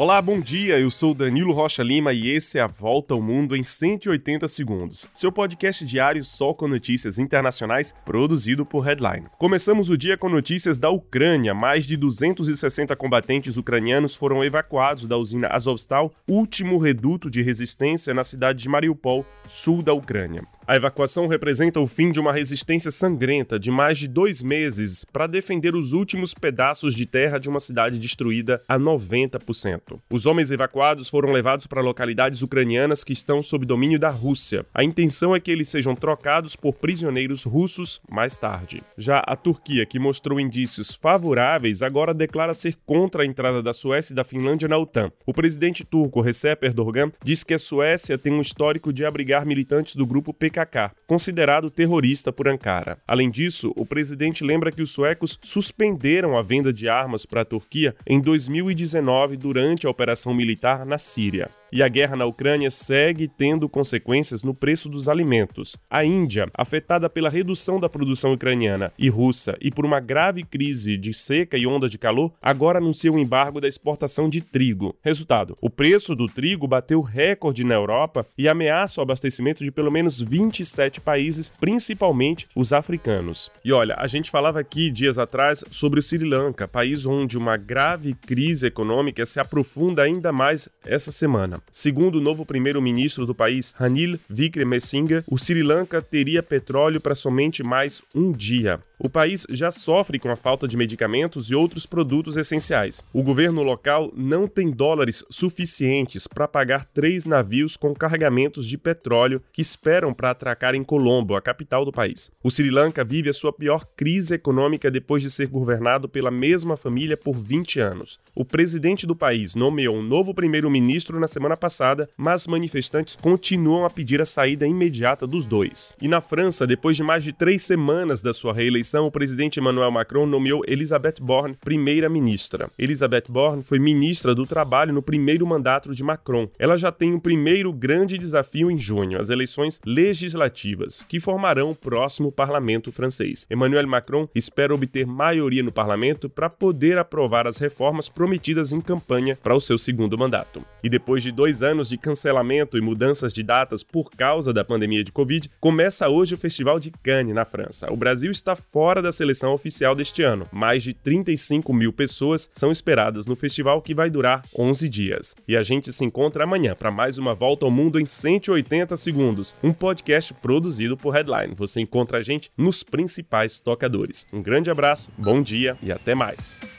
Olá, bom dia. Eu sou Danilo Rocha Lima e esse é a Volta ao Mundo em 180 segundos. Seu podcast diário só com notícias internacionais, produzido por Headline. Começamos o dia com notícias da Ucrânia. Mais de 260 combatentes ucranianos foram evacuados da usina Azovstal, último reduto de resistência na cidade de Mariupol, sul da Ucrânia. A evacuação representa o fim de uma resistência sangrenta de mais de dois meses para defender os últimos pedaços de terra de uma cidade destruída a 90%. Os homens evacuados foram levados para localidades ucranianas que estão sob domínio da Rússia. A intenção é que eles sejam trocados por prisioneiros russos mais tarde. Já a Turquia, que mostrou indícios favoráveis, agora declara ser contra a entrada da Suécia e da Finlândia na OTAN. O presidente turco Recep Erdogan diz que a Suécia tem um histórico de abrigar militantes do grupo PKK, considerado terrorista por Ankara. Além disso, o presidente lembra que os suecos suspenderam a venda de armas para a Turquia em 2019 durante durante a operação militar na Síria. E a guerra na Ucrânia segue tendo consequências no preço dos alimentos. A Índia, afetada pela redução da produção ucraniana e russa e por uma grave crise de seca e onda de calor, agora anuncia um embargo da exportação de trigo. Resultado: o preço do trigo bateu recorde na Europa e ameaça o abastecimento de pelo menos 27 países, principalmente os africanos. E olha, a gente falava aqui dias atrás sobre o Sri Lanka, país onde uma grave crise econômica se aprofunda ainda mais essa semana. Segundo o novo primeiro-ministro do país, Ranil Wickremesinghe, o Sri Lanka teria petróleo para somente mais um dia. O país já sofre com a falta de medicamentos e outros produtos essenciais. O governo local não tem dólares suficientes para pagar três navios com carregamentos de petróleo que esperam para atracar em Colombo, a capital do país. O Sri Lanka vive a sua pior crise econômica depois de ser governado pela mesma família por 20 anos. O presidente do país nomeou um novo primeiro-ministro na semana passada, mas manifestantes continuam a pedir a saída imediata dos dois. E na França, depois de mais de três semanas da sua reeleição, eleição, o presidente Emmanuel Macron nomeou Elisabeth Borne primeira-ministra. Elisabeth Borne foi ministra do Trabalho no primeiro mandato de Macron. Ela já tem um primeiro grande desafio em junho, as eleições legislativas, que formarão o próximo parlamento francês. Emmanuel Macron espera obter maioria no parlamento para poder aprovar as reformas prometidas em campanha para o seu segundo mandato. E depois de dois anos de cancelamento e mudanças de datas por causa da pandemia de Covid, começa hoje o Festival de Cannes, na França. O Brasil está fora da seleção oficial deste ano. Mais de 35 mil pessoas são esperadas no festival que vai durar 11 dias. E a gente se encontra amanhã para mais uma volta ao mundo em 180 segundos, um podcast produzido por Headline. Você encontra a gente nos principais tocadores. Um grande abraço, bom dia e até mais.